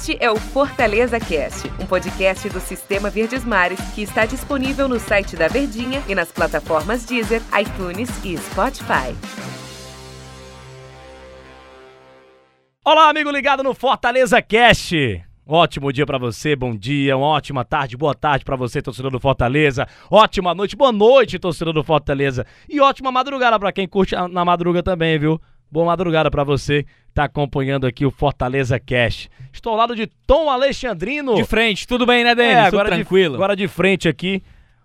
Este é o Fortaleza Cast, um podcast do Sistema Verdes Mares que está disponível no site da Verdinha e nas plataformas Deezer, iTunes e Spotify. Olá, amigo ligado no Fortaleza Cast. Ótimo dia pra você, bom dia, uma ótima tarde, boa tarde pra você, torcedor do Fortaleza. Ótima noite, boa noite, torcedor do Fortaleza. E ótima madrugada pra quem curte na madruga também, viu? Boa madrugada pra você que tá acompanhando aqui o Fortaleza Cast. Estou ao lado de Tom Alexandrino. De frente, tudo bem, né, Denis? É, Tudo agora tranquilo. De, agora de frente aqui.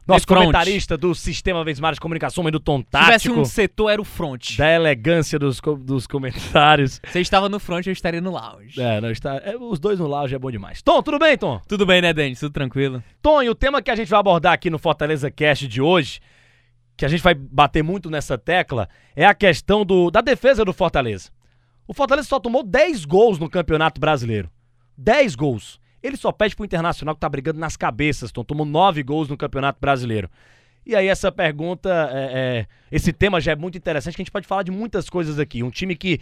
Nosso De front. comentarista do Sistema Vez Mares de Comunicação, mãe do Tom Se tivesse Tático. um setor, era o front. Da elegância dos, dos comentários. Você estava no front, eu estaria no lounge. É, não está. é, os dois no lounge é bom demais. Tom, tudo bem, Tom? Tudo bem, né, Denis? Tudo tranquilo. Tom, e o tema que a gente vai abordar aqui no Fortaleza Cast de hoje, que a gente vai bater muito nessa tecla, é a questão do, da defesa do Fortaleza. O Fortaleza só tomou 10 gols no Campeonato Brasileiro. 10 gols. Ele só pede pro Internacional que tá brigando nas cabeças, Tom. Tomou 9 gols no Campeonato Brasileiro. E aí essa pergunta, é, é, esse tema já é muito interessante, que a gente pode falar de muitas coisas aqui. Um time que,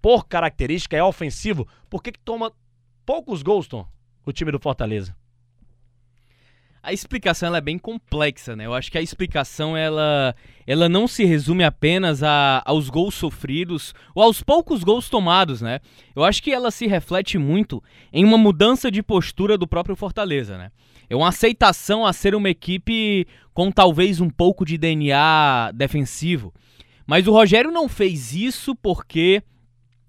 por característica, é ofensivo, por que que toma poucos gols, Tom? O time do Fortaleza. A explicação ela é bem complexa, né? Eu acho que a explicação ela, ela não se resume apenas a, aos gols sofridos ou aos poucos gols tomados, né? Eu acho que ela se reflete muito em uma mudança de postura do próprio Fortaleza, né? É uma aceitação a ser uma equipe com talvez um pouco de DNA defensivo. Mas o Rogério não fez isso porque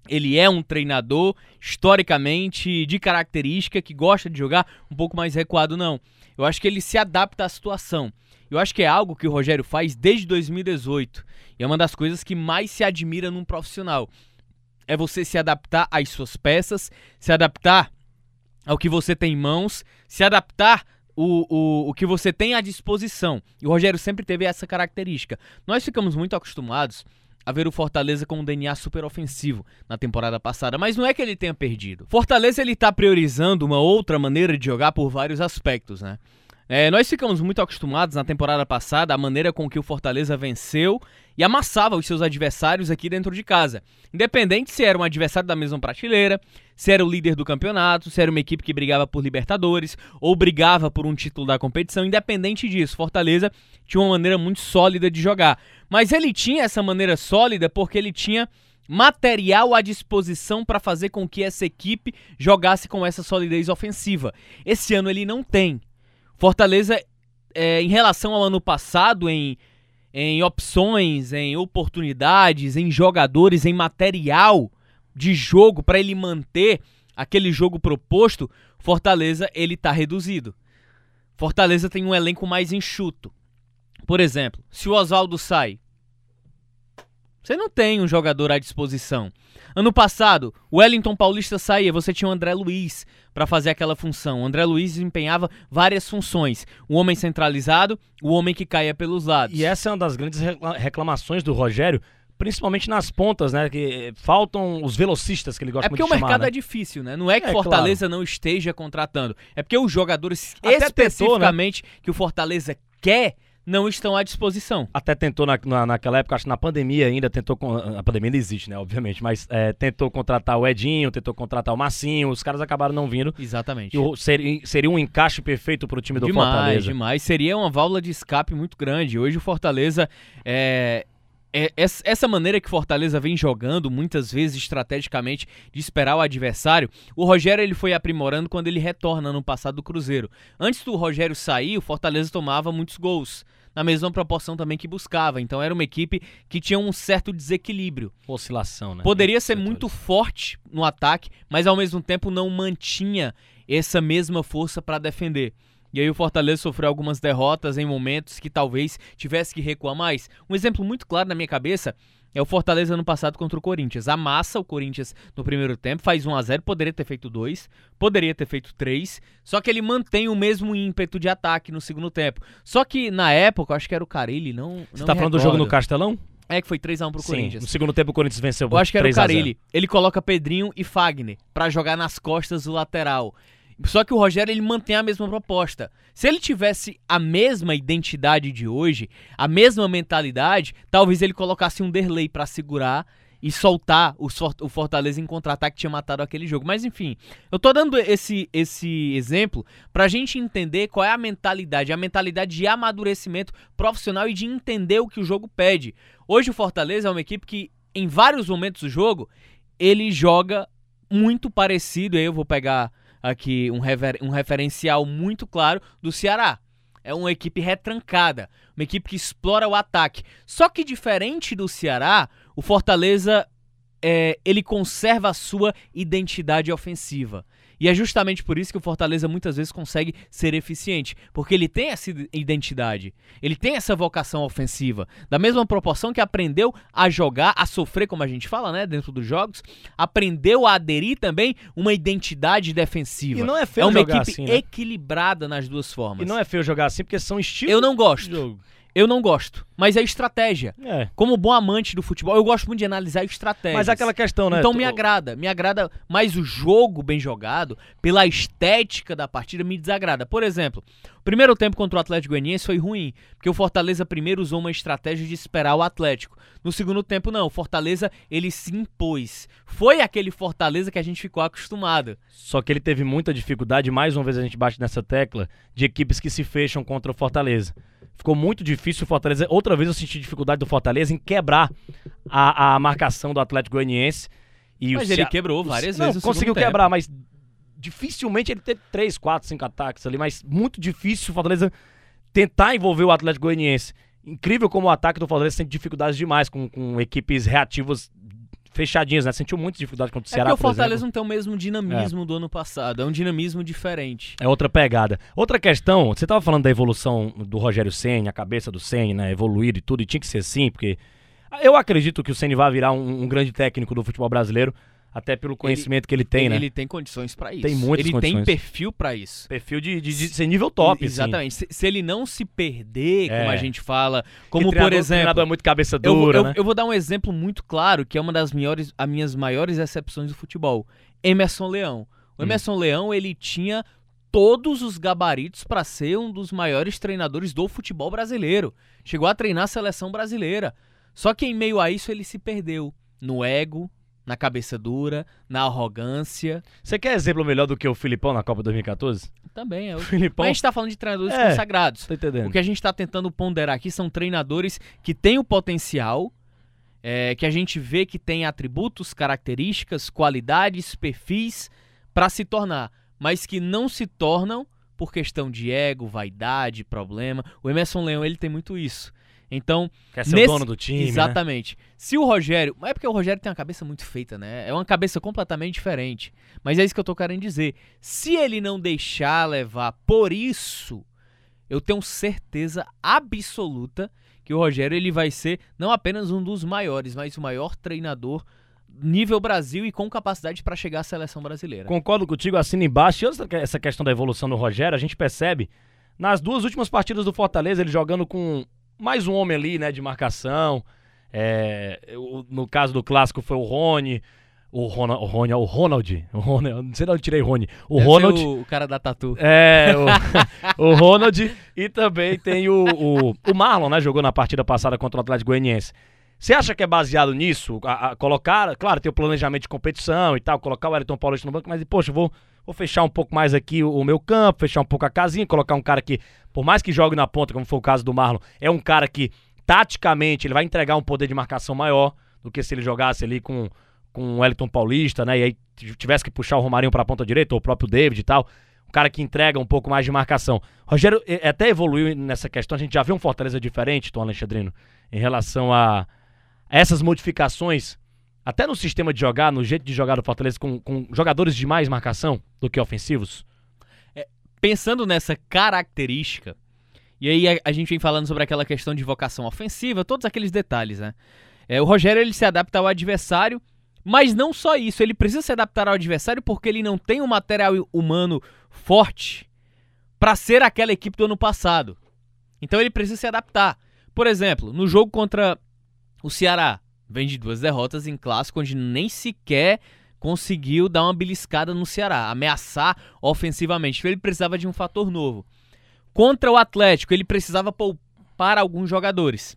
ele é um treinador historicamente de característica que gosta de jogar um pouco mais recuado, não. Eu acho que ele se adapta à situação. Eu acho que é algo que o Rogério faz desde 2018. E é uma das coisas que mais se admira num profissional. É você se adaptar às suas peças, se adaptar ao que você tem em mãos, se adaptar o, o, o que você tem à disposição. E o Rogério sempre teve essa característica. Nós ficamos muito acostumados a ver o Fortaleza com um DNA super ofensivo na temporada passada, mas não é que ele tenha perdido. Fortaleza ele tá priorizando uma outra maneira de jogar por vários aspectos, né? É, nós ficamos muito acostumados na temporada passada a maneira com que o Fortaleza venceu e amassava os seus adversários aqui dentro de casa. Independente se era um adversário da mesma prateleira, se era o líder do campeonato, se era uma equipe que brigava por Libertadores ou brigava por um título da competição, independente disso, Fortaleza tinha uma maneira muito sólida de jogar. Mas ele tinha essa maneira sólida porque ele tinha material à disposição para fazer com que essa equipe jogasse com essa solidez ofensiva. Esse ano ele não tem. Fortaleza, é, em relação ao ano passado, em, em opções, em oportunidades, em jogadores, em material de jogo para ele manter aquele jogo proposto, Fortaleza ele tá reduzido. Fortaleza tem um elenco mais enxuto. Por exemplo, se o Oswaldo sai, você não tem um jogador à disposição. Ano passado, o Wellington Paulista saía, você tinha o André Luiz para fazer aquela função. O André Luiz desempenhava várias funções: o homem centralizado, o homem que caía pelos lados. E essa é uma das grandes recla- reclamações do Rogério, principalmente nas pontas, né? Que faltam os velocistas que ele gosta É porque muito o de chamar, mercado né? é difícil, né? Não é que É, Fortaleza não esteja contratando. É porque os jogadores Até tentou, né? especificamente que o Fortaleza quer não estão à disposição. Até tentou na, na- naquela época, acho que na pandemia ainda, tentou. A pandemia ainda existe, né? Obviamente, mas é, tentou contratar o Edinho, tentou contratar o Massinho, os caras acabaram não vindo. Exatamente. E o- seria, seria um encaixe perfeito pro time do demais, Fortaleza. demais. Seria uma válvula de escape muito grande. Hoje o Fortaleza é, é- es- essa maneira que o Fortaleza vem jogando muitas vezes estrategicamente de esperar o adversário, o Rogério ele foi aprimorando quando ele retorna no passado do Cruzeiro. Antes do Rogério sair, o Fortaleza tomava muitos gols. Na mesma proporção também que buscava. Então era uma equipe que tinha um certo desequilíbrio. Oscilação, né? Poderia ser muito forte no ataque, mas ao mesmo tempo não mantinha essa mesma força para defender. E aí o Fortaleza sofreu algumas derrotas em momentos que talvez tivesse que recuar mais. Um exemplo muito claro na minha cabeça é o Fortaleza no passado contra o Corinthians. Amassa o Corinthians no primeiro tempo, faz 1 a 0 poderia ter feito 2, poderia ter feito 3, só que ele mantém o mesmo ímpeto de ataque no segundo tempo. Só que na época, eu acho que era o Carilli, não Você não tá falando do jogo no recordo. Castelão? É que foi 3x1 pro Sim. Corinthians. No segundo tempo o Corinthians venceu Eu acho que era o 3 a 0. Carilli. Ele coloca Pedrinho e Fagner pra jogar nas costas do lateral. Só que o Rogério ele mantém a mesma proposta. Se ele tivesse a mesma identidade de hoje, a mesma mentalidade, talvez ele colocasse um Derlei pra segurar e soltar o, Fortaleza em contra-ataque tinha matado aquele jogo. Mas enfim, eu tô dando esse, esse exemplo pra gente entender qual é a mentalidade, a mentalidade de amadurecimento profissional e de entender o que o jogo pede. Hoje o Fortaleza é uma equipe que em vários momentos do jogo ele joga muito parecido, aí eu vou pegar aqui um, refer um referencial muito claro do Ceará. É uma equipe retrancada, uma equipe que explora o ataque. Só que diferente do Ceará, o Fortaleza é, ele conserva a sua identidade ofensiva. E é justamente por isso que o Fortaleza muitas vezes consegue ser eficiente, porque ele tem essa identidade, ele tem essa vocação ofensiva, da mesma proporção que aprendeu a jogar, a sofrer, como a gente fala, né, dentro dos jogos, aprendeu a aderir também uma identidade defensiva. E não é feio É uma jogar equipe assim, né? equilibrada nas duas formas. E não é feio jogar assim, porque são estilos Eu não gosto. Eu não gosto, mas é estratégia. É. Como bom amante do futebol, eu gosto muito de analisar estratégias. Mas é aquela questão, né? Então me agrada, me agrada mais o jogo bem jogado, pela estética da partida me desagrada. Por exemplo, o primeiro tempo contra o Atlético Goianiense foi ruim, porque o Fortaleza primeiro usou uma estratégia de esperar o Atlético. No segundo tempo não, o Fortaleza ele se impôs. Foi aquele Fortaleza que a gente ficou acostumado. Só que ele teve muita dificuldade, mais uma vez a gente bate nessa tecla, de equipes que se fecham contra o Fortaleza. Ficou muito difícil o Fortaleza. Outra vez eu senti dificuldade do Fortaleza em quebrar a, a marcação do Atlético Goianiense. E Mas o ele Cea- quebrou o várias não, vezes no conseguiu segundo tempo. quebrar, mas dificilmente ele teve 3, 4, 5 ataques ali, mas muito difícil o Fortaleza tentar envolver o Atlético Goianiense. Incrível como o ataque do Fortaleza tem dificuldades demais com, com equipes reativas fechadinhas, né? Sentiu muita dificuldade contra o É Ceará, porque o por exemplo. Fortaleza não tem o mesmo dinamismo do ano passado, é um dinamismo diferente. É outra pegada. Outra questão, você tava falando da evolução do Rogério Senna, a cabeça do Senna, né, evoluir e tudo, e tinha que ser assim, porque eu acredito que o Senna vai virar um, um grande técnico do futebol brasileiro, até pelo conhecimento que ele tem, ele, né? ele tem condições pra isso. Tem muitas Ele condições. tem perfil pra isso. Perfil de, de, de ser nível top, assim. Exatamente. Se, se ele não se perder, como É. a gente fala, como por exemplo, treinador é muito cabeça eu, vou- dura, eu, né? eu vou dar um exemplo muito claro, que é uma das maiores, as minhas maiores exceções do futebol. Emerson Leão. O Hum. Emerson Leão, ele tinha todos os gabaritos pra ser um dos maiores treinadores do futebol brasileiro. Chegou a treinar a seleção brasileira. Só que em meio a isso ele se perdeu no ego, na cabeça dura, na arrogância. Você quer exemplo melhor do que o Filipão na Copa 2014? Também é. O Mas Filipão, a gente tá falando de treinadores É. consagrados. tá entendendo? O que a gente está tentando ponderar aqui são treinadores que têm o potencial, é, que a gente vê que tem atributos, características, qualidades, perfis para se tornar, mas que não se tornam por questão de ego, vaidade, problema. O Emerson Leão ele tem muito isso. Então, Quer ser nesse- o dono do time, né? exatamente. Se o Rogério, é porque o Rogério tem uma cabeça muito feita, né? É uma cabeça completamente diferente. Mas é isso que eu tô querendo dizer. Se ele não deixar levar por isso, eu tenho certeza absoluta que o Rogério ele vai ser não apenas um dos maiores, mas o maior treinador nível Brasil e com capacidade para chegar à seleção brasileira. Concordo contigo, assina embaixo. E essa questão da evolução do Rogério, a gente percebe nas duas últimas partidas do Fortaleza, ele jogando com mais um homem ali, né, de marcação. É, o- no caso do clássico foi o Rony, o Ronald, o, Rony, o Ronald, o Ronald, eu não sei de onde eu tirei Rony, o Deve Ronald, o, o cara da tatu. é, o, o Ronald e também tem o, o, o Marlon, né, jogou na partida passada contra o Atlético Goianiense. Você acha que é baseado nisso? A, a- colocar, claro, tem o planejamento de competição e tal, colocar o Wellington Paulista no banco, mas, poxa, eu vou, vou fechar um pouco mais aqui o, meu campo, fechar um pouco a casinha, colocar um cara que, por mais que jogue na ponta, como foi o caso do Marlon, é um cara que, taticamente, ele vai entregar um poder de marcação maior do que se ele jogasse ali com, com o Wellington Paulista, né? E aí tivesse que puxar o Romarinho pra ponta direita, ou o próprio David e tal. Um cara que entrega um pouco mais de marcação. Rogério eh, até evoluiu nessa questão. A gente já vê um Fortaleza diferente, Tom Alexandrino, em relação a essas modificações, até no sistema de jogar, no jeito de jogar do Fortaleza, com, com jogadores de mais marcação do que ofensivos. pensando nessa característica, e aí a, a gente vem falando sobre aquela questão de vocação ofensiva, todos aqueles detalhes, né? É, o Rogério ele se adapta ao adversário, mas não só isso, ele precisa se adaptar ao adversário porque ele não tem um material humano forte para ser aquela equipe do ano passado. Então ele precisa se adaptar. Por exemplo, no jogo contra o Ceará, vem de duas derrotas em clássico onde nem sequer conseguiu dar uma beliscada no Ceará, ameaçar ofensivamente. Ele precisava de um fator novo. Contra o Atlético, ele precisava poupar alguns jogadores.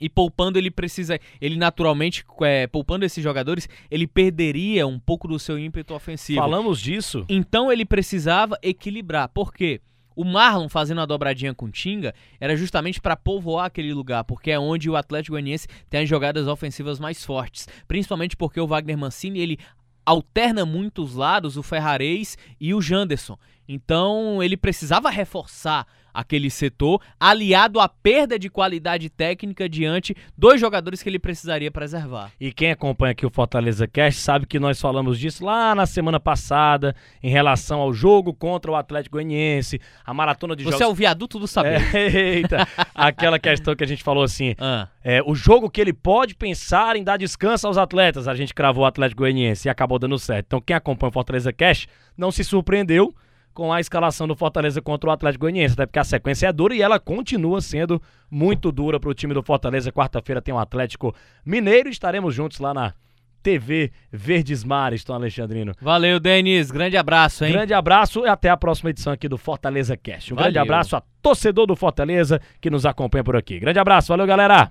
E poupando ele precisa, ele naturalmente, é, poupando esses jogadores, ele perderia um pouco do seu ímpeto ofensivo. Falamos disso. Então ele precisava equilibrar. Por quê? O Marlon fazendo a dobradinha com o Tinga era justamente para povoar aquele lugar, porque é onde o Atlético Goianiense tem as jogadas ofensivas mais fortes, principalmente porque o Wagner Mancini ele alterna muito os lados, o Ferrarez e o Janderson. Então ele precisava reforçar aquele setor, aliado à perda de qualidade técnica diante dos jogadores que ele precisaria preservar. E quem acompanha aqui o Fortaleza Cast sabe que nós falamos disso lá na semana passada, em relação ao jogo contra o Atlético Goianiense, a maratona de Você jogos... Você é o viaduto do saber. É, eita, aquela questão que a gente falou assim, ah. é, o jogo que ele pode pensar em dar descanso aos atletas, a gente cravou o Atlético Goianiense e acabou dando certo. Então quem acompanha o Fortaleza Cast não se surpreendeu, com a escalação do Fortaleza contra o Atlético Goianiense, até porque a sequência é dura e ela continua sendo muito dura para o time do Fortaleza. Quarta-feira tem o Atlético Mineiro e estaremos juntos lá na TV Verdes Mares, Tom Alexandrino. Valeu, Denis. Grande abraço, hein? Grande abraço e até a próxima edição aqui do Fortaleza Cast. Um valeu. grande abraço a torcedor do Fortaleza que nos acompanha por aqui. Grande abraço, valeu, galera!